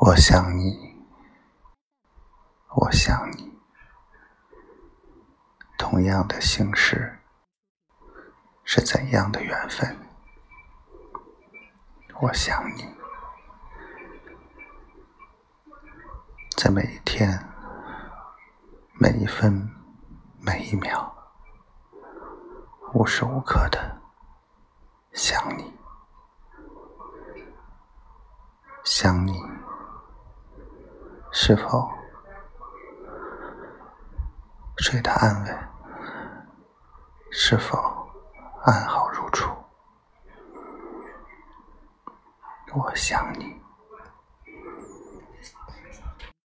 我想你，我想你，同样的姓氏，是怎样的缘分？我想你，在每一天、每一分、每一秒，无时无刻的想你，想你。是否睡得安稳？是否安好如初？我想你。